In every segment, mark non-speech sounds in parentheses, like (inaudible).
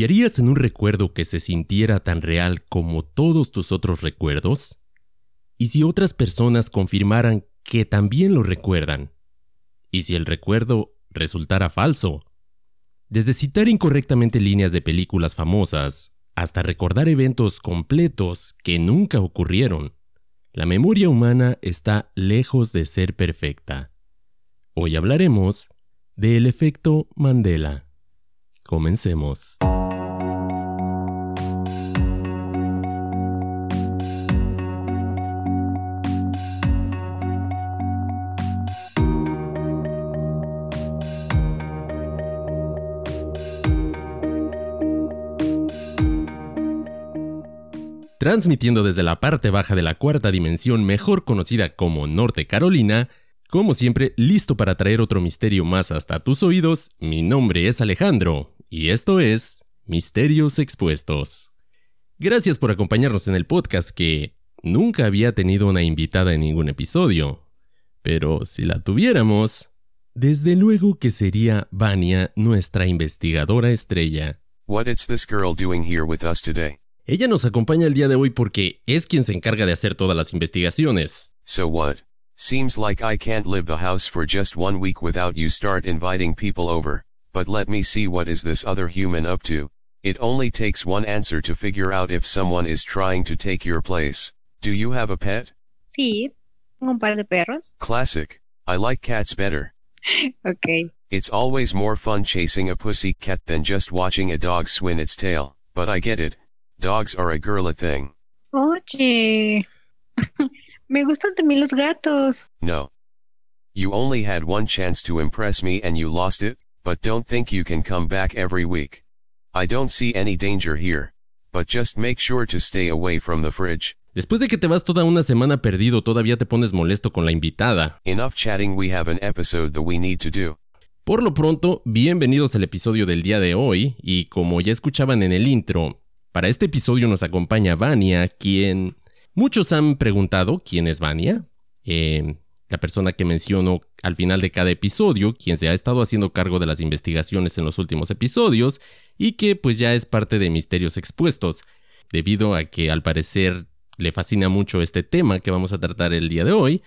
¿Confiarías en un recuerdo que se sintiera tan real como todos tus otros recuerdos? ¿Y si otras personas confirmaran que también lo recuerdan? ¿Y si el recuerdo resultara falso? Desde citar incorrectamente líneas de películas famosas hasta recordar eventos completos que nunca ocurrieron, la memoria humana está lejos de ser perfecta. Hoy hablaremos del efecto Mandela. Comencemos. Transmitiendo desde la parte baja de la cuarta dimensión, mejor conocida como Norte Carolina, como siempre, listo para traer otro misterio más hasta tus oídos, mi nombre es Alejandro, y esto es Misterios Expuestos. Gracias por acompañarnos en el podcast que nunca había tenido una invitada en ningún episodio. Pero si la tuviéramos, desde luego que sería Vania nuestra investigadora estrella. What is this girl doing here with us today? Ella nos acompaña el día de hoy porque es quien se encarga de hacer todas las investigaciones. So what? Seems like I can't live the house for just one week without you start inviting people over. But let me see what is this other human up to. It only takes one answer to figure out if someone is trying to take your place. Do you have a pet? Sí, tengo un par de perros. Classic. I like cats better. (laughs) Ok. It's always more fun chasing a pussy cat than just watching a dog swing its tail, but I get it. Dogs are a girly thing. Oye, (laughs) me gustan también los gatos. No. You only had one chance to impress me and you lost it, but don't think you can come back every week. I don't see any danger here. But just make sure to stay away from the fridge. Después de que te vas toda una semana perdido, todavía te pones molesto con la invitada. Enough chatting, we have an episode that we need to do. Por lo pronto, bienvenidos al episodio del día de hoy, y como ya escuchaban en el intro, para este episodio nos acompaña Vania, quien muchos han preguntado quién es Vania. Eh, la persona que menciono al final de cada episodio, quien se ha estado haciendo cargo de las investigaciones en los últimos episodios y que pues ya es parte de Misterios Expuestos, debido a que al parecer le fascina mucho este tema que vamos a tratar el día de hoy,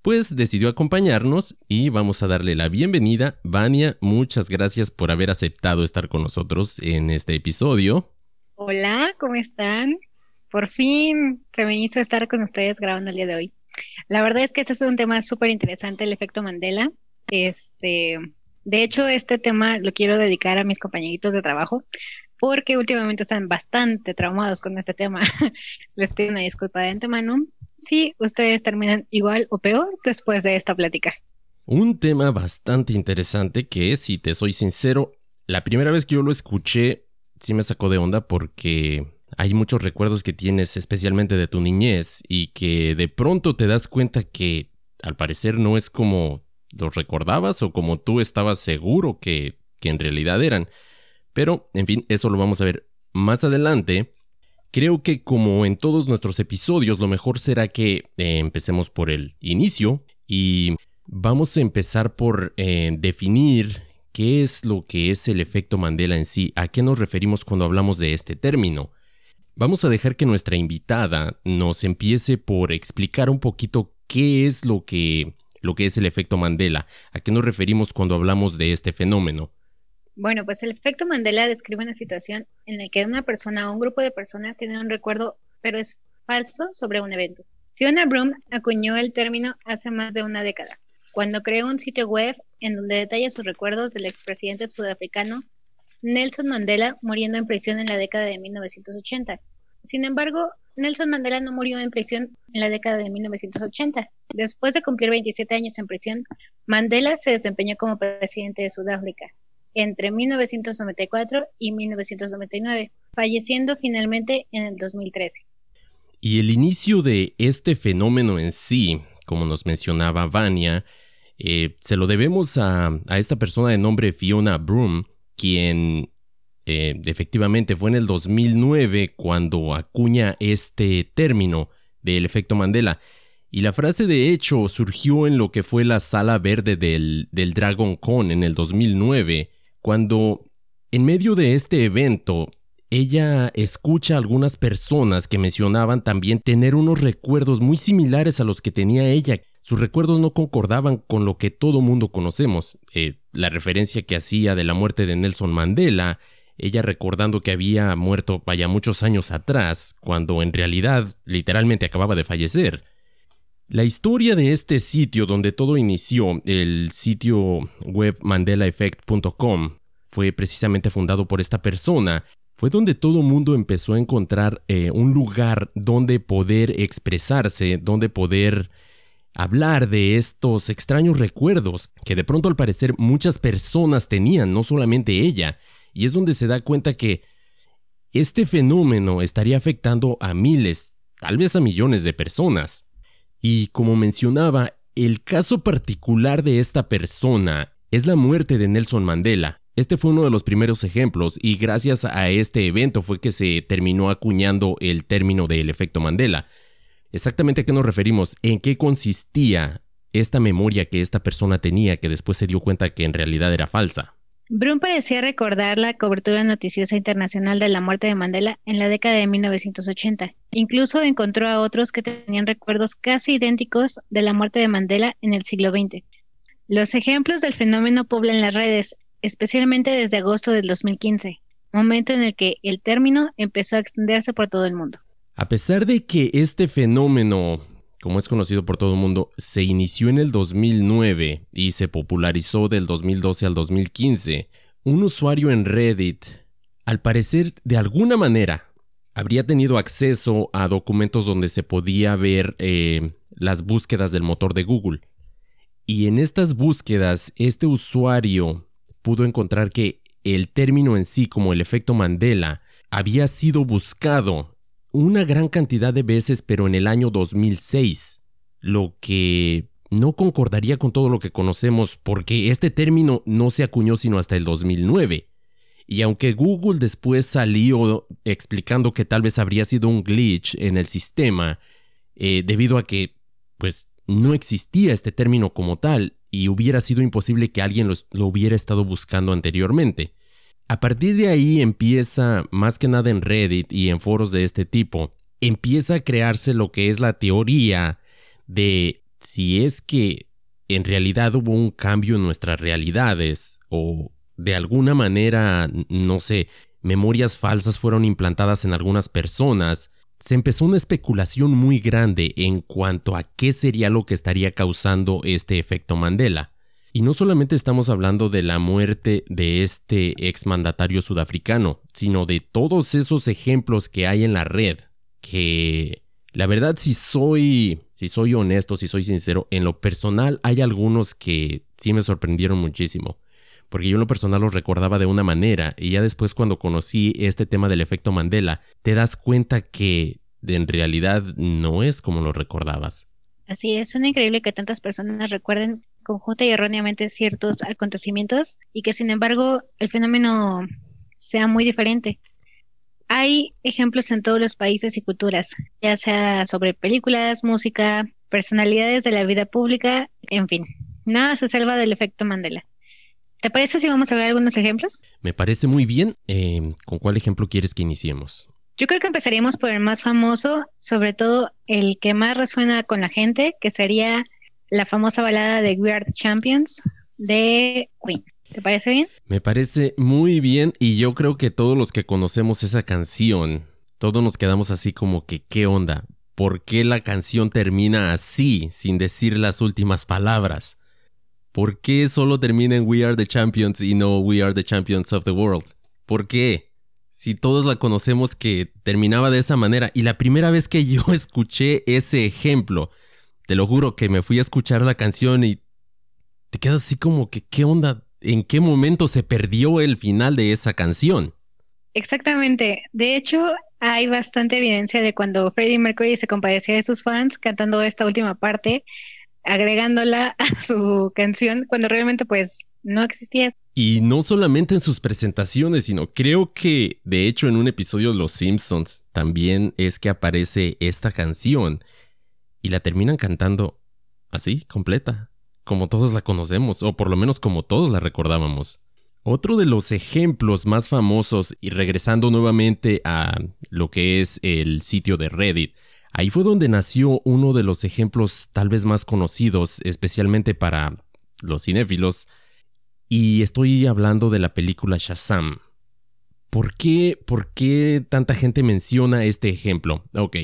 pues decidió acompañarnos y vamos a darle la bienvenida. Vania, muchas gracias por haber aceptado estar con nosotros en este episodio. Hola, ¿cómo están? Por fin se me hizo estar con ustedes grabando el día de hoy. La verdad es que este es un tema súper interesante, el efecto Mandela. Este, de hecho, este tema lo quiero dedicar a mis compañeritos de trabajo porque últimamente están bastante traumados con este tema. (laughs) Les pido una disculpa de antemano si ustedes terminan igual o peor después de esta plática. Un tema bastante interesante que, si te soy sincero, la primera vez que yo lo escuché sí me sacó de onda porque hay muchos recuerdos que tienes especialmente de tu niñez y que de pronto te das cuenta que al parecer no es como los recordabas o como tú estabas seguro que, que en realidad eran. Pero, en fin, eso lo vamos a ver más adelante. Creo que como en todos nuestros episodios, lo mejor será que eh, empecemos por el inicio y vamos a empezar por eh, definir ¿Qué es lo que es el efecto Mandela en sí? ¿A qué nos referimos cuando hablamos de este término? Vamos a dejar que nuestra invitada nos empiece por explicar un poquito qué es lo que, lo que es el efecto Mandela, a qué nos referimos cuando hablamos de este fenómeno. Bueno, pues el efecto Mandela describe una situación en la que una persona o un grupo de personas tiene un recuerdo, pero es falso sobre un evento. Fiona Broom acuñó el término hace más de una década cuando creó un sitio web en donde detalla sus recuerdos del expresidente sudafricano Nelson Mandela muriendo en prisión en la década de 1980. Sin embargo, Nelson Mandela no murió en prisión en la década de 1980. Después de cumplir 27 años en prisión, Mandela se desempeñó como presidente de Sudáfrica entre 1994 y 1999, falleciendo finalmente en el 2013. Y el inicio de este fenómeno en sí, como nos mencionaba Vania, eh, se lo debemos a, esta persona de nombre Fiona Broom, quien eh, efectivamente fue en el 2009 cuando acuña este término del efecto Mandela. Y la frase de hecho surgió en lo que fue la sala verde del, del Dragon Con en el 2009, cuando En medio de este evento, ella escucha a algunas personas que mencionaban también tener unos recuerdos muy similares a los que tenía ella. Sus recuerdos no concordaban con lo que todo mundo conocemos. Eh, la referencia que hacía de la muerte de Nelson Mandela, ella recordando que había muerto vaya muchos años atrás, cuando en realidad literalmente acababa de fallecer. La historia de este sitio donde todo inició, el sitio web mandelaeffect.com, fue precisamente fundado por esta persona. Fue donde todo mundo empezó a encontrar eh, un lugar donde poder expresarse, donde poder hablar de estos extraños recuerdos que de pronto al parecer muchas personas tenían, no solamente ella, y es donde se da cuenta que este fenómeno estaría afectando a miles, tal vez a millones de personas. Y como mencionaba, el caso particular de esta persona es la muerte de Nelson Mandela. Este fue uno de los primeros ejemplos y gracias a este evento fue que se terminó acuñando el término del efecto Mandela. Exactamente a qué nos referimos, en qué consistía esta memoria que esta persona tenía que después se dio cuenta que en realidad era falsa. Brun parecía recordar la cobertura noticiosa internacional de la muerte de Mandela en la década de 1980. Incluso encontró a otros que tenían recuerdos casi idénticos de la muerte de Mandela en el siglo XX. Los ejemplos del fenómeno poblan las redes, especialmente desde agosto del 2015, momento en el que el término empezó a extenderse por todo el mundo. A pesar de que este fenómeno, como es conocido por todo el mundo, se inició en el 2009 y se popularizó del 2012 al 2015, un usuario en Reddit, al parecer de alguna manera, habría tenido acceso a documentos donde se podía ver eh, las búsquedas del motor de Google. Y en estas búsquedas, este usuario pudo encontrar que el término en sí, como el efecto Mandela, había sido buscado una gran cantidad de veces, pero en el año 2006, lo que no concordaría con todo lo que conocemos porque este término no se acuñó sino hasta el 2009. Y aunque Google después salió explicando que tal vez habría sido un glitch en el sistema, eh, debido a que, pues, no existía este término como tal, y hubiera sido imposible que alguien lo, hubiera estado buscando anteriormente. A partir de ahí empieza, más que nada en Reddit y en foros de este tipo, empieza a crearse lo que es la teoría de si es que en realidad hubo un cambio en nuestras realidades o de alguna manera, no sé, memorias falsas fueron implantadas en algunas personas se empezó una especulación muy grande en cuanto a qué sería lo que estaría causando este efecto Mandela. Y no solamente estamos hablando de la muerte de este exmandatario sudafricano, sino de todos esos ejemplos que hay en la red, que la verdad si soy, si soy honesto, si soy sincero, en lo personal hay algunos que sí me sorprendieron muchísimo porque yo en lo personal lo recordaba de una manera y ya después cuando conocí este tema del efecto Mandela, te das cuenta que en realidad no es como lo recordabas. Así es, suena increíble que tantas personas recuerden conjunta y erróneamente ciertos acontecimientos y que sin embargo el fenómeno sea muy diferente. Hay ejemplos en todos los países y culturas, ya sea sobre películas, música, personalidades de la vida pública, en fin. Nada se salva del efecto Mandela. ¿Te parece si vamos a ver algunos ejemplos? Me parece muy bien. Eh, ¿Con cuál ejemplo quieres que iniciemos? Yo creo que empezaríamos por el más famoso, sobre todo el que más resuena con la gente, que sería la famosa balada de We Are the Champions de Queen. ¿Te parece bien? Me parece muy bien y yo creo que todos los que conocemos esa canción, todos nos quedamos así como que, ¿qué onda? ¿Por qué la canción termina así, sin decir las últimas palabras? ¿Por qué solo termina en We Are the Champions y no We Are the Champions of the World? ¿Por qué? Si todos la conocemos que terminaba de esa manera. Y la primera vez que yo (laughs) escuché ese ejemplo, te lo juro que me fui a escuchar la canción y te quedas así como que, ¿qué onda? ¿En qué momento se perdió el final de esa canción? Exactamente. De hecho, hay bastante evidencia de cuando Freddie Mercury se compadecía de sus fans cantando esta última parte agregándola (laughs) a su canción cuando realmente pues no existía. Y no solamente en sus presentaciones, sino creo que de hecho en un episodio de Los Simpsons también es que aparece esta canción y la terminan cantando así, completa, como todos la conocemos, o por lo menos como todos la recordábamos. Otro de los ejemplos más famosos, y regresando nuevamente a lo que es el sitio de Reddit, ahí fue donde nació uno de los ejemplos tal vez más conocidos, especialmente para los cinéfilos, y estoy hablando de la película Shazam. ¿Por qué, ¿Por qué tanta gente menciona este ejemplo? Ok,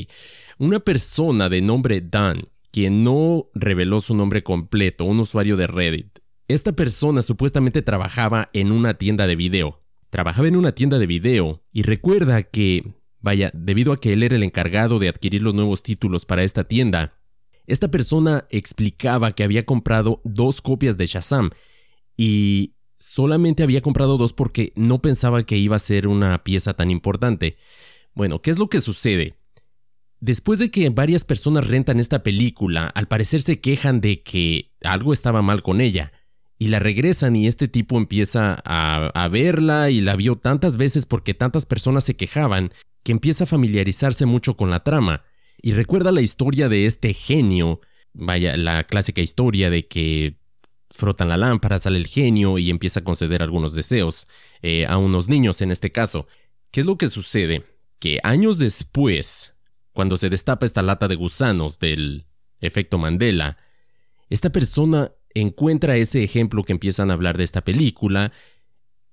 una persona de nombre Dan, quien no reveló su nombre completo, un usuario de Reddit, esta persona supuestamente trabajaba en una tienda de video. Trabajaba en una tienda de video y recuerda que, vaya, debido a que él era el encargado de adquirir los nuevos títulos para esta tienda, esta persona explicaba que había comprado dos copias de Shazam y solamente había comprado dos porque no pensaba que iba a ser una pieza tan importante. Bueno, ¿qué es lo que sucede? Después de que varias personas rentan esta película, al parecer se quejan de que algo estaba mal con ella, y la regresan y este tipo empieza a, verla y la vio tantas veces porque tantas personas se quejaban, que empieza a familiarizarse mucho con la trama, y recuerda la historia de este genio, vaya, la clásica historia de que frotan la lámpara, sale el genio y empieza a conceder algunos deseos eh, a unos niños en este caso. ¿Qué es lo que sucede? Que años después, cuando se destapa esta lata de gusanos del efecto Mandela, esta persona encuentra ese ejemplo que empiezan a hablar de esta película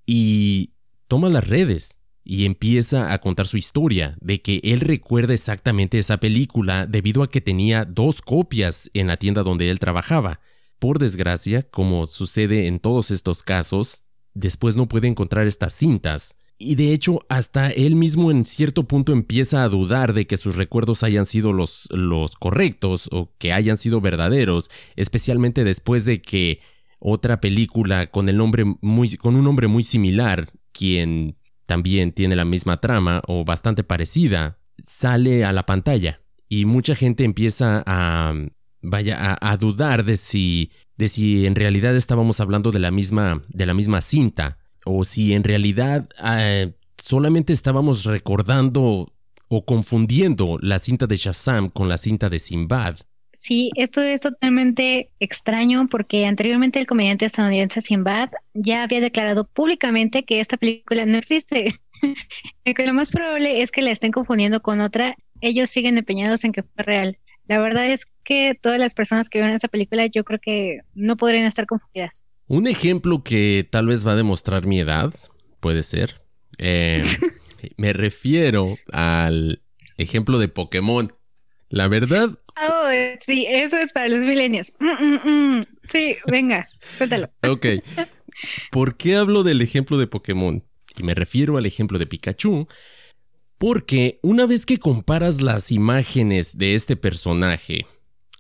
y toma las redes y empieza a contar su historia de que él recuerda exactamente esa película debido a que tenía dos copias en la tienda donde él trabajaba. Por desgracia, como sucede en todos estos casos, después no puede encontrar estas cintas. Y de hecho, hasta él mismo en cierto punto empieza a dudar de que sus recuerdos hayan sido los, los correctos o que hayan sido verdaderos, especialmente después de que otra película con el nombre muy, con un nombre muy similar, quien también tiene la misma trama o bastante parecida, sale a la pantalla. Y mucha gente empieza a, vaya a, dudar de si, de si en realidad estábamos hablando de la misma, de la misma cinta, o si en realidad eh, solamente estábamos recordando o confundiendo la cinta de Shazam con la cinta de Simbad. Sí, esto es totalmente extraño porque anteriormente el comediante estadounidense Simbad ya había declarado públicamente que esta película no existe. (laughs) lo más probable es que la estén confundiendo con otra. Ellos siguen empeñados en que fue real. La verdad es que todas las personas que vieron esa película yo creo que no podrían estar confundidas. Un ejemplo que tal vez va a demostrar mi edad, puede ser. Eh, (laughs) me refiero al ejemplo de Pokémon. La verdad. Oh, sí, eso es para los milenios. Mm, mm, mm. Sí, venga, (laughs) suéltalo. Ok. (laughs) ¿Por qué hablo del ejemplo de Pokémon? Y me refiero al ejemplo de Pikachu, porque una vez que comparas las imágenes de este personaje,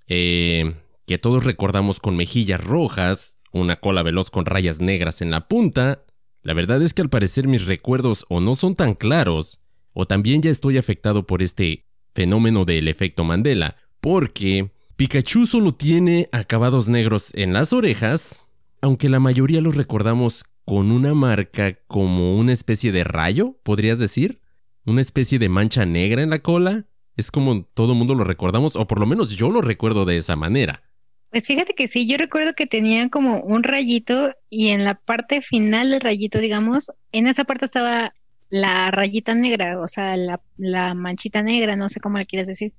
eh, que todos recordamos con mejillas rojas, una cola veloz con rayas negras en la punta, la verdad es que al parecer mis recuerdos o no son tan claros, o también ya estoy afectado por este fenómeno del efecto Mandela, porque Pikachu solo tiene acabados negros en las orejas, aunque la mayoría los recordamos con una marca como una especie de rayo, podrías decir una especie de mancha negra en la cola. Es como todo mundo lo recordamos, o por lo menos yo lo recuerdo de esa manera. Pues fíjate que sí, yo recuerdo que tenía como un rayito y en la parte final del rayito, digamos, en esa parte estaba la rayita negra, o sea, la, la manchita negra, no sé cómo le quieres decir.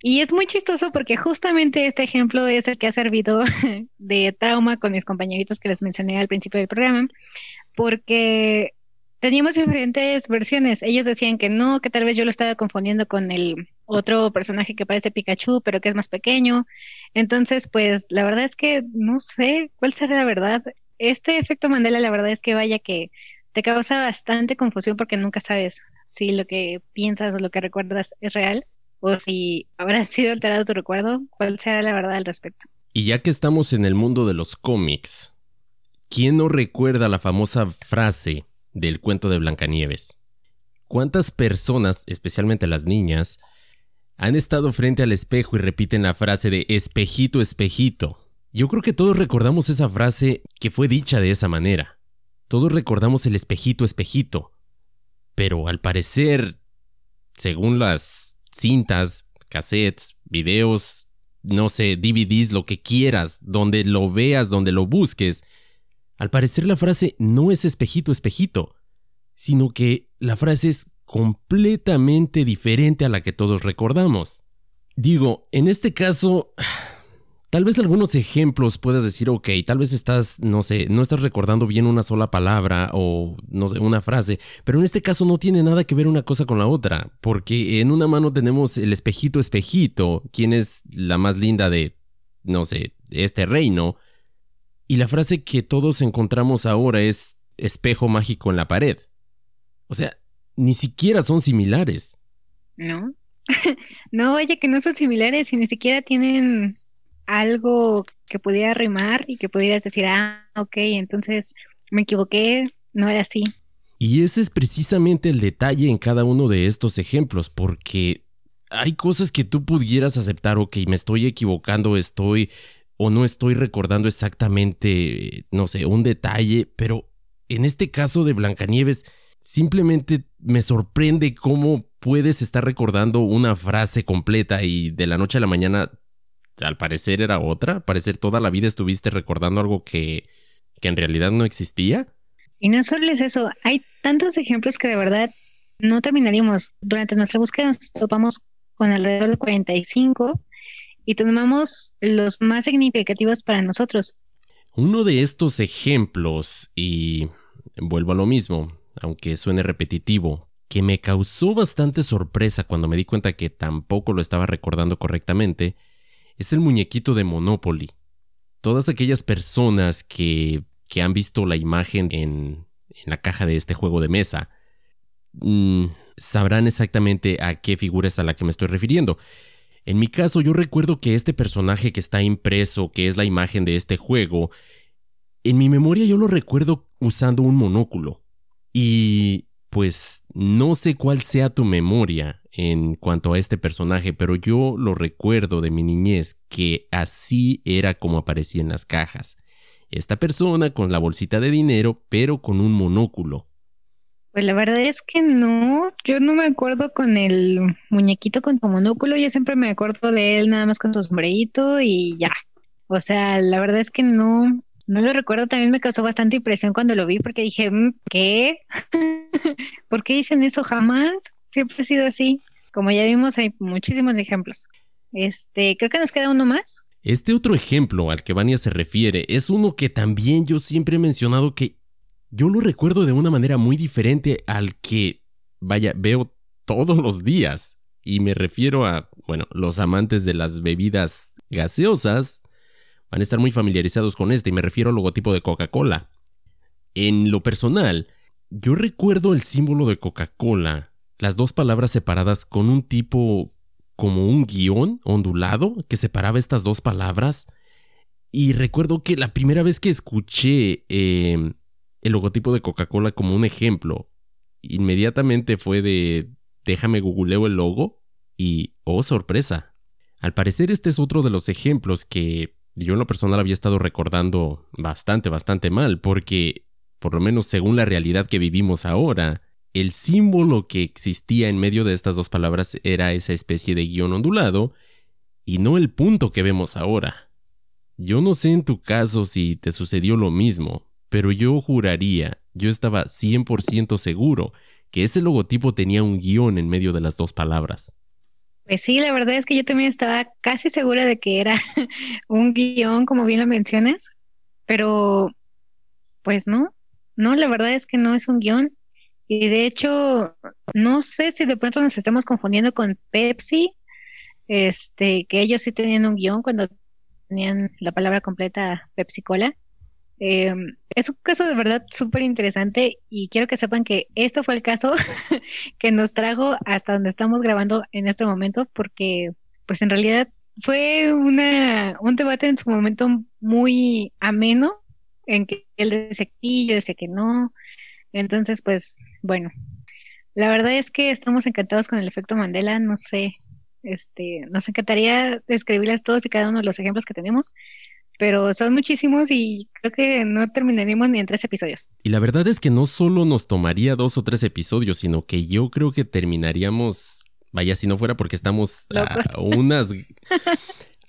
Y es muy chistoso porque justamente este ejemplo es el que ha servido (laughs) de trauma con mis compañeritos que les mencioné al principio del programa, porque teníamos diferentes versiones. Ellos decían que no, que tal vez yo lo estaba confundiendo con el otro personaje que parece Pikachu, pero que es más pequeño. Entonces, pues la verdad es que no sé cuál será la verdad. Este efecto Mandela, la verdad es que vaya que te causa bastante confusión porque nunca sabes si lo que piensas o lo que recuerdas es real o si habrá (laughs) sido alterado tu recuerdo, cuál será la verdad al respecto. Y ya que estamos en el mundo de los cómics, ¿quién no recuerda la famosa frase del cuento de Blancanieves. ¿Cuántas personas, especialmente las niñas, han estado frente al espejo y repiten la frase de espejito, espejito? Yo creo que todos recordamos esa frase que fue dicha de esa manera. Todos recordamos el espejito, espejito. Pero al parecer, según las cintas, cassettes, videos, no sé, DVDs, lo que quieras, donde lo veas, donde lo busques, Al parecer la frase no es espejito, espejito, sino que la frase es completamente diferente a la que todos recordamos. Digo, en este caso, tal vez algunos ejemplos puedas decir, ok, tal vez estás, no sé, no estás recordando bien una sola palabra o, no sé, una frase, pero en este caso no tiene nada que ver una cosa con la otra, porque en una mano tenemos el espejito, espejito, quien es la más linda de, no sé, este reino, y la frase que todos encontramos ahora es espejo mágico en la pared. O sea, ni siquiera son similares. No. (laughs) no, oye, que no son similares y ni siquiera tienen algo que pudiera rimar y que pudieras decir, ah, ok, entonces me equivoqué, no era así. Y ese es precisamente el detalle en cada uno de estos ejemplos, porque hay cosas que tú pudieras aceptar, ok, me estoy equivocando, estoy o no estoy recordando exactamente, no sé, un detalle, pero en este caso de Blancanieves, simplemente me sorprende cómo puedes estar recordando una frase completa y de la noche a la mañana, al parecer era otra, al parecer toda la vida estuviste recordando algo que, que en realidad no existía. Y no solo es eso, hay tantos ejemplos que de verdad no terminaríamos. Durante nuestra búsqueda nos topamos con alrededor de 45 y tomamos los más significativos para nosotros. Uno de estos ejemplos, y vuelvo a lo mismo, aunque suene repetitivo, que me causó bastante sorpresa cuando me di cuenta que tampoco lo estaba recordando correctamente, es el muñequito de Monopoly. Todas aquellas personas que, que han visto la imagen en, en, la caja de este juego de mesa mmm, sabrán exactamente a qué figura es a la que me estoy refiriendo. En mi caso, yo recuerdo que este personaje que está impreso, que es la imagen de este juego, en mi memoria yo lo recuerdo usando un monóculo. Y pues no sé cuál sea tu memoria en cuanto a este personaje, pero yo lo recuerdo de mi niñez que así era como aparecía en las cajas. Esta persona con la bolsita de dinero, pero con un monóculo. Pues la verdad es que no, yo no me acuerdo con el muñequito con su monóculo, yo siempre me acuerdo de él nada más con su sombrerito y ya. O sea, la verdad es que no, no lo recuerdo, también me causó bastante impresión cuando lo vi porque dije, mm, ¿qué? (laughs) ¿Por qué dicen eso jamás? Siempre ha sido así. Como ya vimos, hay muchísimos ejemplos. Este, creo que nos queda uno más. Este otro ejemplo al que Vania se refiere es uno que también yo siempre he mencionado que yo lo recuerdo de una manera muy diferente al que, vaya, veo todos los días. Y me refiero a, bueno, los amantes de las bebidas gaseosas van a estar muy familiarizados con este y me refiero al logotipo de Coca-Cola. En lo personal, yo recuerdo el símbolo de Coca-Cola, las dos palabras separadas con un tipo como un guion ondulado que separaba estas dos palabras. Y recuerdo que la primera vez que escuché eh, el logotipo de Coca-Cola como un ejemplo. Inmediatamente fue de déjame googleo el logo y oh sorpresa. Al parecer este es otro de los ejemplos que yo en lo personal había estado recordando bastante, bastante mal, porque, por lo menos según la realidad que vivimos ahora, el símbolo que existía en medio de estas dos palabras era esa especie de guion ondulado, y no el punto que vemos ahora. Yo no sé en tu caso si te sucedió lo mismo, pero yo juraría, yo estaba 100% seguro que ese logotipo tenía un guion en medio de las dos palabras. Pues sí, la verdad es que yo también estaba casi segura de que era (laughs) un guion, como bien lo mencionas, pero pues no, no, la verdad es que no es un guion. Y de hecho, no sé si de pronto nos estamos confundiendo con Pepsi, este, que ellos sí tenían un guion cuando tenían la palabra completa Pepsi Cola. Eh, es un caso de verdad súper interesante y quiero que sepan que esto fue el caso (laughs) que nos trajo hasta donde estamos grabando en este momento porque pues en realidad fue una, un debate en su momento muy ameno en que él decía que yo decía que no. Entonces pues bueno, la verdad es que estamos encantados con el efecto Mandela, no sé, este, nos encantaría describirles todos y cada uno de los ejemplos que tenemos, pero son muchísimos y creo que no terminaríamos ni en tres episodios. Y la verdad es que no solo nos tomaría dos o tres episodios, sino que yo creo que terminaríamos, vaya si no fuera porque estamos a (laughs) unas,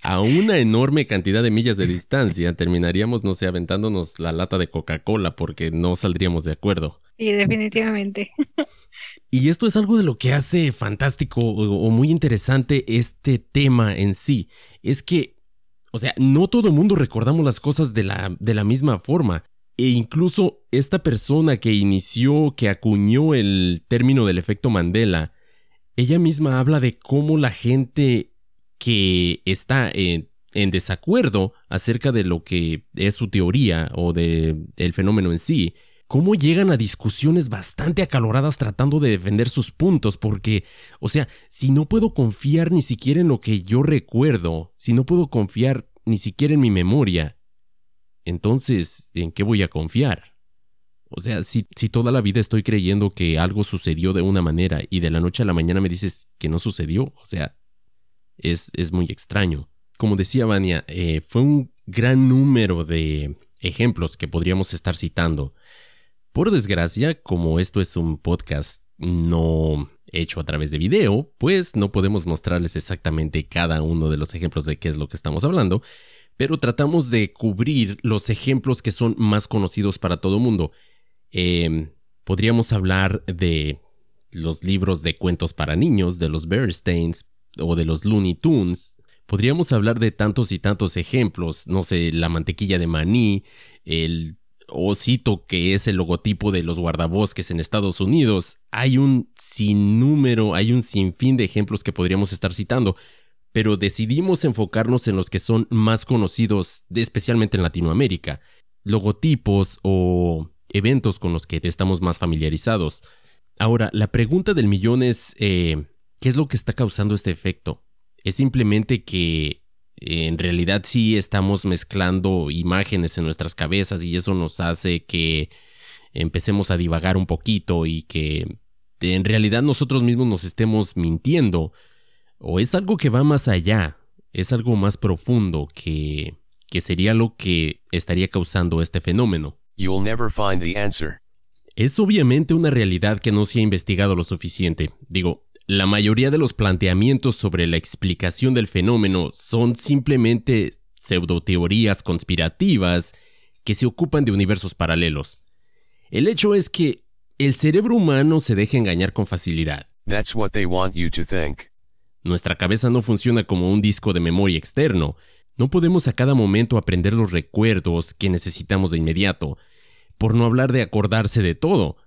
a una enorme cantidad de millas de distancia, terminaríamos, no sé, aventándonos la lata de Coca-Cola porque no saldríamos de acuerdo. Sí, definitivamente. (laughs) Y esto es algo de lo que hace fantástico o, muy interesante este tema en sí. Es que, o sea, no todo mundo recordamos las cosas de la, de la misma forma. E incluso esta persona que inició, que acuñó el término del efecto Mandela, ella misma habla de cómo la gente que está en, en desacuerdo acerca de lo que es su teoría o del fenómeno en sí, cómo llegan a discusiones bastante acaloradas tratando de defender sus puntos, porque, o sea, si no puedo confiar ni siquiera en lo que yo recuerdo, si no puedo confiar ni siquiera en mi memoria, entonces, ¿en qué voy a confiar? O sea, si, si toda la vida estoy creyendo que algo sucedió de una manera y de la noche a la mañana me dices que no sucedió, o sea, es, es muy extraño. Como decía Vania, eh, fue un gran número de ejemplos que podríamos estar citando. Por desgracia, como esto es un podcast no hecho a través de video, pues no podemos mostrarles exactamente cada uno de los ejemplos de qué es lo que estamos hablando, pero tratamos de cubrir los ejemplos que son más conocidos para todo el mundo. Em, podríamos hablar de los libros de cuentos para niños, de los Bernsteins o de los Looney Tunes. Podríamos hablar de tantos y tantos ejemplos, no sé, la mantequilla de maní, el osito que es el logotipo de los guardabosques en Estados Unidos. Hay un sinnúmero, hay un sinfín de ejemplos que podríamos estar citando, pero decidimos enfocarnos en los que son más conocidos, especialmente en Latinoamérica. Logotipos o eventos con los que estamos más familiarizados. Ahora, la pregunta del millón es, eh, ¿qué es lo que está causando este efecto? ¿Es simplemente que en realidad sí estamos mezclando imágenes en nuestras cabezas y eso nos hace que empecemos a divagar un poquito y que en realidad nosotros mismos nos estemos mintiendo? ¿O es algo que va más allá? ¿Es algo más profundo que, que sería lo que estaría causando este fenómeno? You'll never find the answer. Es obviamente una realidad que no se ha investigado lo suficiente. Digo, la mayoría de los planteamientos sobre la explicación del fenómeno son simplemente pseudoteorías conspirativas que se ocupan de universos paralelos. El hecho es que el cerebro humano se deja engañar con facilidad. That's what they want you to think. Nuestra cabeza no funciona como un disco de memoria externo. No podemos a cada momento aprender los recuerdos que necesitamos de inmediato por no hablar de acordarse de todo.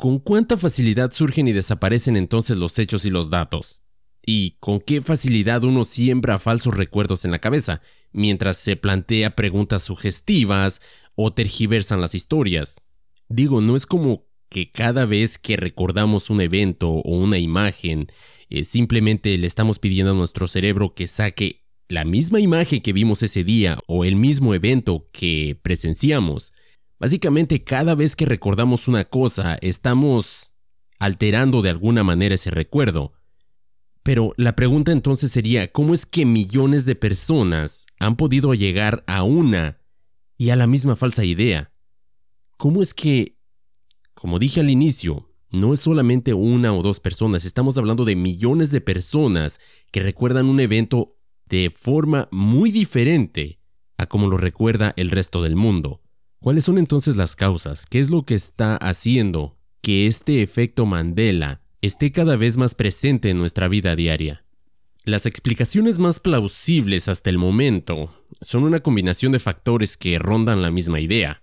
¿Con cuánta facilidad surgen y desaparecen entonces los hechos y los datos? ¿Y con qué facilidad uno siembra falsos recuerdos en la cabeza, mientras se plantea preguntas sugestivas o tergiversan las historias? Digo, no es como que cada vez que recordamos un evento o una imagen, eh, simplemente le estamos pidiendo a nuestro cerebro que saque la misma imagen que vimos ese día o el mismo evento que presenciamos Básicamente cada vez que recordamos una cosa estamos alterando de alguna manera ese recuerdo. Pero la pregunta entonces sería, ¿cómo es que millones de personas han podido llegar a una y a la misma falsa idea? ¿Cómo es que, como dije al inicio, no es solamente una o dos personas, estamos hablando de millones de personas que recuerdan un evento de forma muy diferente a como lo recuerda el resto del mundo? ¿Cuáles son entonces las causas? ¿Qué es lo que está haciendo que este efecto Mandela esté cada vez más presente en nuestra vida diaria? Las explicaciones más plausibles hasta el momento son una combinación de factores que rondan la misma idea.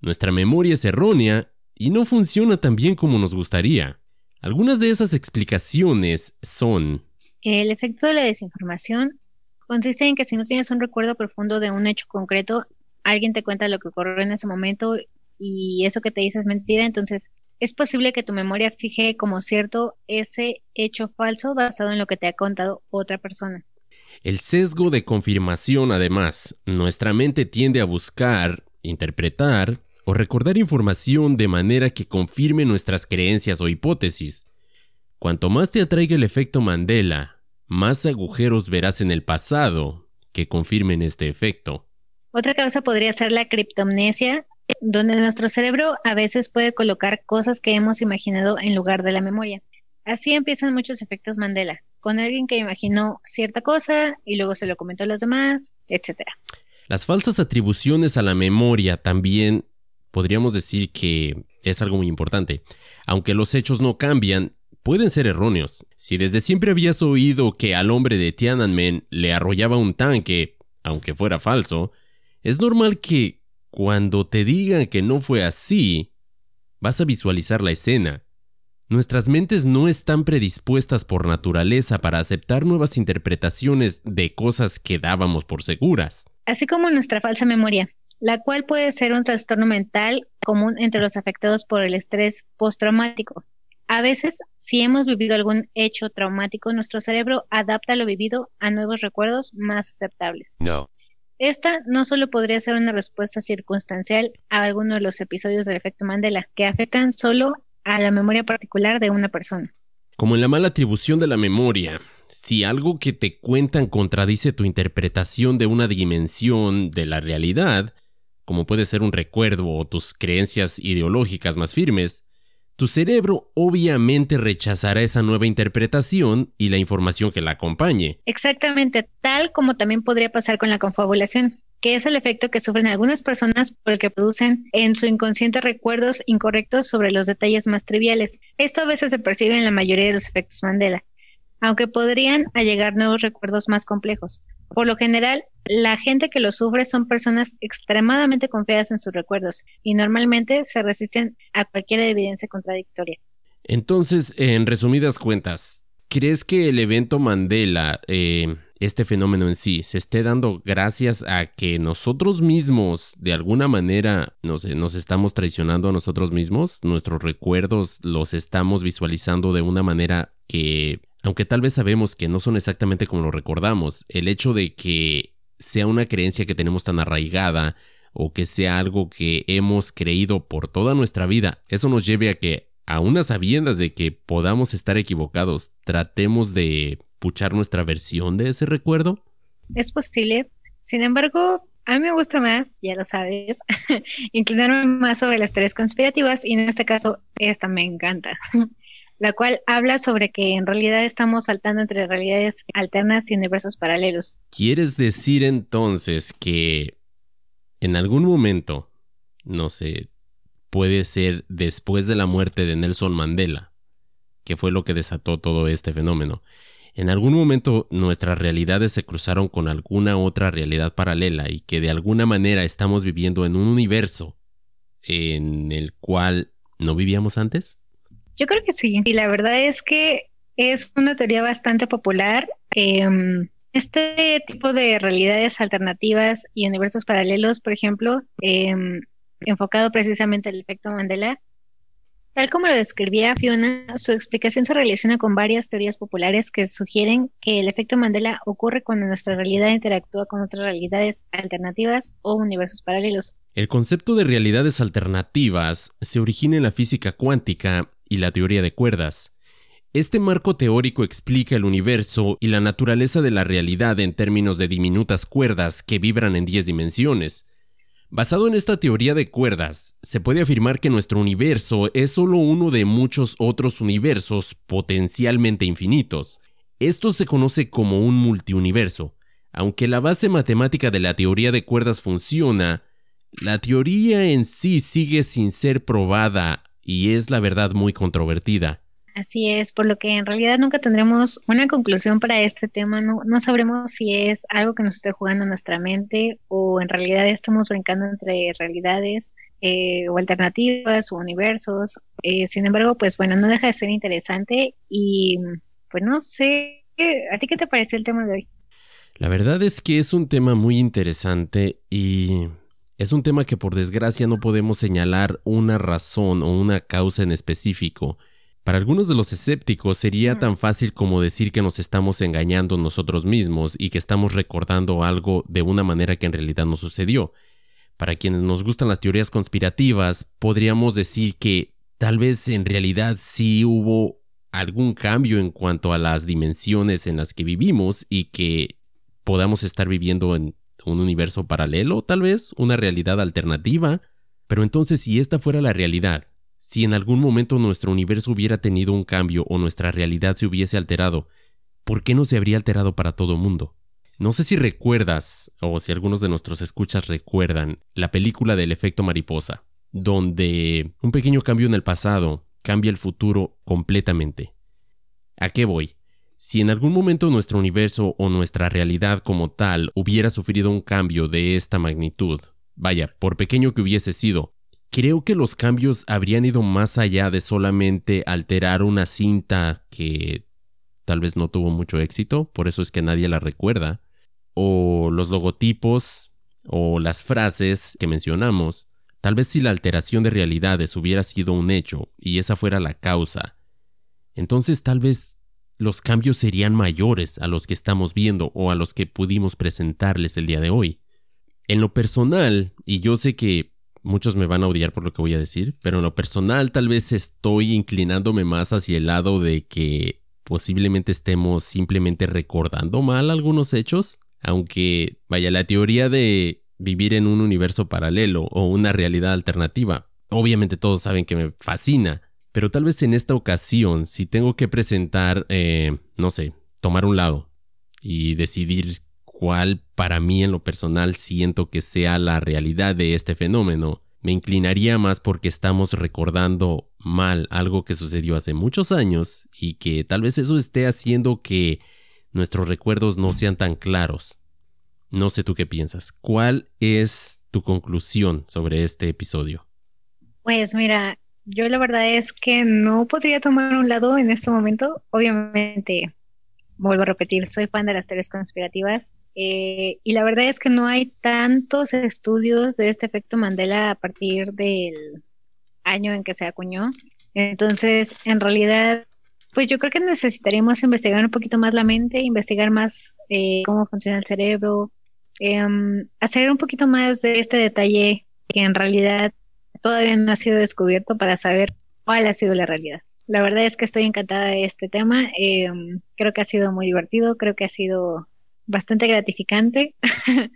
Nuestra memoria es errónea y no funciona tan bien como nos gustaría. Algunas de esas explicaciones son... El efecto de la desinformación consiste en que si no tienes un recuerdo profundo de un hecho concreto, alguien te cuenta lo que ocurrió en ese momento y eso que te dice es mentira, entonces es posible que tu memoria fije como cierto ese hecho falso basado en lo que te ha contado otra persona. El sesgo de confirmación, además, nuestra mente tiende a buscar, interpretar o recordar información de manera que confirme nuestras creencias o hipótesis. Cuanto más te atraiga el efecto Mandela, más agujeros verás en el pasado que confirmen este efecto. Otra causa podría ser la criptomnesia, donde nuestro cerebro a veces puede colocar cosas que hemos imaginado en lugar de la memoria. Así empiezan muchos efectos Mandela, con alguien que imaginó cierta cosa y luego se lo comentó a los demás, etc. Las falsas atribuciones a la memoria también podríamos decir que es algo muy importante. Aunque los hechos no cambian, pueden ser erróneos. Si desde siempre habías oído que al hombre de Tiananmen le arrollaba un tanque, aunque fuera falso, es normal que cuando te digan que no fue así, vas a visualizar la escena. Nuestras mentes no están predispuestas por naturaleza para aceptar nuevas interpretaciones de cosas que dábamos por seguras. Así como nuestra falsa memoria, la cual puede ser un trastorno mental común entre los afectados por el estrés postraumático. A veces, si hemos vivido algún hecho traumático, nuestro cerebro adapta lo vivido a nuevos recuerdos más aceptables. No. Esta no solo podría ser una respuesta circunstancial a alguno de los episodios del efecto Mandela, que afectan solo a la memoria particular de una persona. Como en la mala atribución de la memoria, si algo que te cuentan contradice tu interpretación de una dimensión de la realidad, como puede ser un recuerdo o tus creencias ideológicas más firmes, tu cerebro obviamente rechazará esa nueva interpretación y la información que la acompañe. Exactamente, tal como también podría pasar con la confabulación, que es el efecto que sufren algunas personas por el que producen en su inconsciente recuerdos incorrectos sobre los detalles más triviales. Esto a veces se percibe en la mayoría de los efectos Mandela, aunque podrían allegar nuevos recuerdos más complejos. Por lo general, la gente que lo sufre son personas extremadamente confiadas en sus recuerdos y normalmente se resisten a cualquier evidencia contradictoria. Entonces, en resumidas cuentas, ¿crees que el evento Mandela, eh, este fenómeno en sí, se esté dando gracias a que nosotros mismos, de alguna manera, no sé, nos estamos traicionando a nosotros mismos? Nuestros recuerdos los estamos visualizando de una manera que aunque tal vez sabemos que no son exactamente como lo recordamos, el hecho de que sea una creencia que tenemos tan arraigada o que sea algo que hemos creído por toda nuestra vida, eso nos lleve a que, a unas sabiendas de que podamos estar equivocados, tratemos de puchar nuestra versión de ese recuerdo? Es posible. Sin embargo, a mí me gusta más, ya lo sabes, (laughs) inclinarme más sobre las teorías conspirativas y en este caso esta me encanta, (laughs) la cual habla sobre que en realidad estamos saltando entre realidades alternas y universos paralelos. ¿Quieres decir entonces que en algún momento, no sé, puede ser después de la muerte de Nelson Mandela, que fue lo que desató todo este fenómeno, en algún momento nuestras realidades se cruzaron con alguna otra realidad paralela y que de alguna manera estamos viviendo en un universo en el cual no vivíamos antes? Yo creo que sí. Y la verdad es que es una teoría bastante popular. Em, este tipo de realidades alternativas y universos paralelos, por ejemplo, em, enfocado precisamente al efecto Mandela, Tal como lo describía Fiona, su explicación se relaciona con varias teorías populares que sugieren que el efecto Mandela ocurre cuando nuestra realidad interactúa con otras realidades alternativas o universos paralelos. El concepto de realidades alternativas se origina en la física cuántica y la teoría de cuerdas. Este marco teórico explica el universo y la naturaleza de la realidad en términos de diminutas cuerdas que vibran en 10 dimensiones. Basado en esta teoría de cuerdas, se puede afirmar que nuestro universo es solo uno de muchos otros universos potencialmente infinitos. Esto se conoce como un multiuniverso. Aunque la base matemática de la teoría de cuerdas funciona, la teoría en sí sigue sin ser probada y es la verdad muy controvertida. Así es, por lo que en realidad nunca tendremos una conclusión para este tema, no, no sabremos si es algo que nos esté jugando en nuestra mente o en realidad estamos brincando entre realidades eh, o alternativas o universos. Eh, sin embargo, pues bueno, no deja de ser interesante y pues no sé, ¿a ti qué te pareció el tema de hoy? La verdad es que es un tema muy interesante y es un tema que por desgracia no podemos señalar una razón o una causa en específico. Para algunos de los escépticos sería tan fácil como decir que nos estamos engañando nosotros mismos y que estamos recordando algo de una manera que en realidad no sucedió. Para quienes nos gustan las teorías conspirativas, podríamos decir que tal vez en realidad sí hubo algún cambio en cuanto a las dimensiones en las que vivimos y que podamos estar viviendo en un universo paralelo, tal vez, una realidad alternativa. Pero entonces, si esta fuera la realidad, si en algún momento nuestro universo hubiera tenido un cambio o nuestra realidad se hubiese alterado, ¿por qué no se habría alterado para todo mundo? No sé si recuerdas, o si algunos de nuestros escuchas recuerdan, la película del efecto mariposa, donde un pequeño cambio en el pasado cambia el futuro completamente. ¿A qué voy? Si en algún momento nuestro universo o nuestra realidad como tal hubiera sufrido un cambio de esta magnitud, vaya, por pequeño que hubiese sido, creo que los cambios habrían ido más allá de solamente alterar una cinta que tal vez no tuvo mucho éxito, por eso es que nadie la recuerda, o los logotipos o las frases que mencionamos, tal vez si la alteración de realidades hubiera sido un hecho y esa fuera la causa, entonces tal vez los cambios serían mayores a los que estamos viendo o a los que pudimos presentarles el día de hoy. En lo personal, y yo sé que muchos me van a odiar por lo que voy a decir, pero en lo personal tal vez estoy inclinándome más hacia el lado de que posiblemente estemos simplemente recordando mal algunos hechos, aunque vaya la teoría de vivir en un universo paralelo o una realidad alternativa. Obviamente todos saben que me fascina, pero tal vez en esta ocasión, si tengo que presentar, eh, no sé, tomar un lado y decidir cuál para mí en lo personal siento que sea la realidad de este fenómeno, me inclinaría más porque estamos recordando mal algo que sucedió hace muchos años y que tal vez eso esté haciendo que nuestros recuerdos no sean tan claros. No sé tú qué piensas. ¿Cuál es tu conclusión sobre este episodio? Pues mira, yo la verdad es que no podría tomar un lado en este momento. Obviamente, vuelvo a repetir, soy fan de las teorías conspirativas eh, y la verdad es que no hay tantos estudios de este efecto Mandela a partir del año en que se acuñó. Entonces, en realidad, pues yo creo que necesitaríamos investigar un poquito más la mente, investigar más eh, cómo funciona el cerebro, em, hacer un poquito más de este detalle que en realidad todavía no ha sido descubierto para saber cuál ha sido la realidad. La verdad es que estoy encantada de este tema. Em, creo que ha sido muy divertido, creo que ha sido bastante gratificante. (laughs)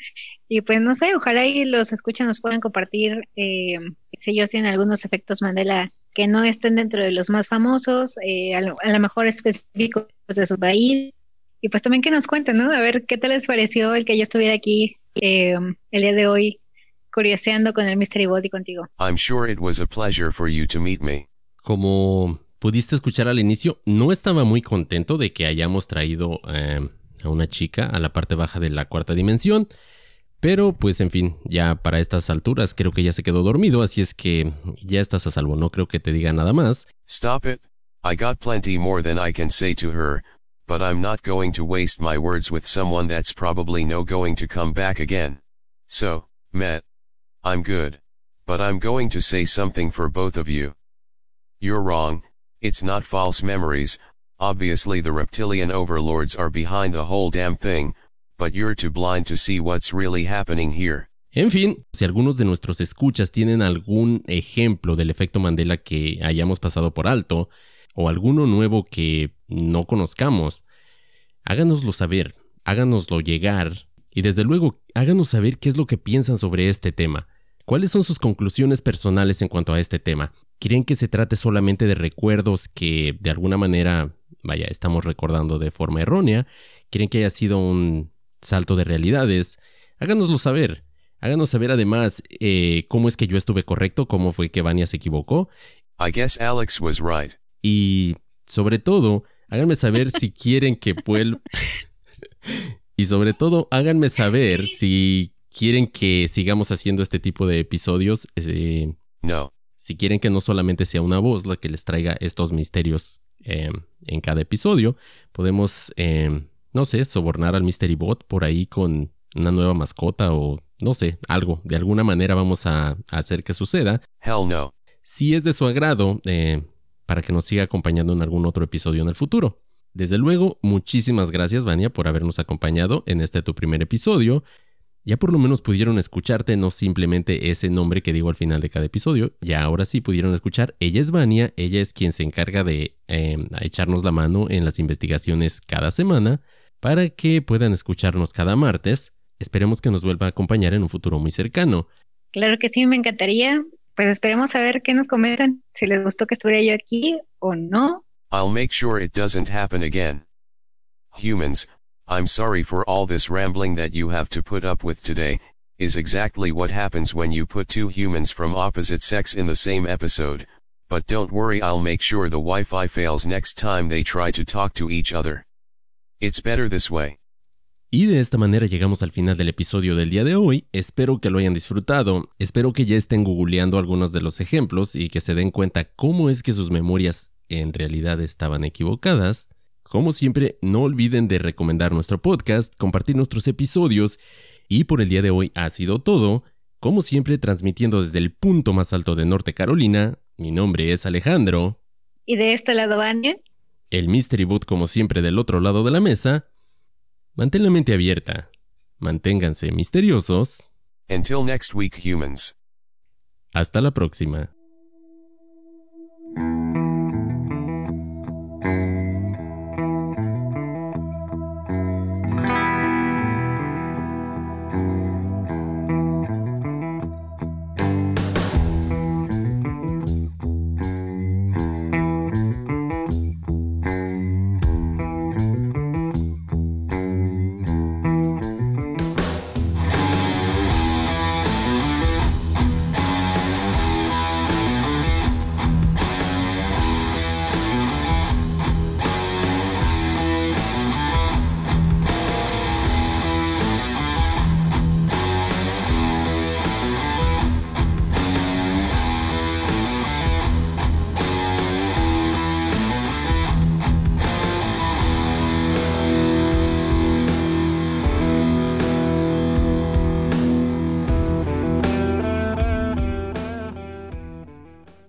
y pues no sé, ojalá y los escuchan nos puedan compartir eh, si ellos tienen algunos efectos Mandela que no estén dentro de los más famosos, eh, a, lo, mejor específicos de su país. Y pues también que nos cuenten, ¿no? A ver qué tal les pareció el que yo estuviera aquí eh, el día de hoy curioseando con el Mystery Body contigo. I'm sure it was a pleasure for you to meet me. Como pudiste escuchar al inicio, no estaba muy contento de que hayamos traído a una chica a la parte baja de la cuarta dimensión. Pero pues en fin, ya para estas alturas creo que ya se quedó dormido, así es que ya estás a salvo, no creo que te diga nada más. Stop it. I got plenty more than I can say to her, but I'm not going to waste my words with someone that's probably no going to come back again. So, Matt, I'm good. But I'm going to say something for both of you. You're wrong, it's not false memories, Obviously the reptilian overlords are behind the whole damn thing, but you're too blind to see what's really happening here. En fin, si algunos de nuestros escuchas tienen algún ejemplo del efecto Mandela que hayamos pasado por alto, o alguno nuevo que no conozcamos, háganoslo saber, háganoslo llegar, y desde luego háganos saber qué es lo que piensan sobre este tema. ¿Cuáles son sus conclusiones personales en cuanto a este tema? ¿Creen que se trate solamente de recuerdos que de alguna manera vaya, estamos recordando de forma errónea, quieren que haya sido un salto de realidades, háganoslo saber. Háganos saber además eh, cómo es que yo estuve correcto, cómo fue que Vania se equivocó. I guess Alex was right. Y sobre todo, háganme saber si quieren que vuelva. (laughs) y sobre todo, háganme saber si quieren que sigamos haciendo este tipo de episodios. Eh, no. Si quieren que no solamente sea una voz la que les traiga estos misterios Em, en cada episodio. Podemos, em, no sé, sobornar al Mystery Bot por ahí con una nueva mascota o no sé, algo. De alguna manera vamos a, hacer que suceda. Hell no. Si es de su agrado, eh, para que nos siga acompañando en algún otro episodio en el futuro. Desde luego, muchísimas gracias, Vania, por habernos acompañado en este tu primer episodio ya por lo menos pudieron escucharte, no simplemente ese nombre que digo al final de cada episodio, ya ahora sí pudieron escuchar. Ella es Vania, ella es quien se encarga de em, echarnos la mano en las investigaciones cada semana para que puedan escucharnos cada martes. Esperemos que nos vuelva a acompañar en un futuro muy cercano. Claro que sí, me encantaría. Pues esperemos a ver qué nos comentan, si les gustó que estuviera yo aquí o no. I'll make sure it doesn't happen again. Humans, I'm sorry for all this rambling that you have to put up with today, is exactly what happens when you put two humans from opposite sex in the same episode, but don't worry I'll make sure the Wi-Fi fails next time they try to talk to each other. It's better this way. Y de esta manera llegamos al final del episodio del día de hoy. Espero que lo hayan disfrutado. Espero que ya estén googleando algunos de los ejemplos y que se den cuenta cómo es que sus memorias en realidad estaban equivocadas. Como siempre, no olviden de recomendar nuestro podcast, compartir nuestros episodios y por el día de hoy ha sido todo. Como siempre, transmitiendo desde el punto más alto de Norte Carolina, mi nombre es Alejandro. Y de este lado, Anya. El Mystery Boot, como siempre, del otro lado de la mesa. Mantén la mente abierta. Manténganse misteriosos. Until next week humans. Hasta la próxima.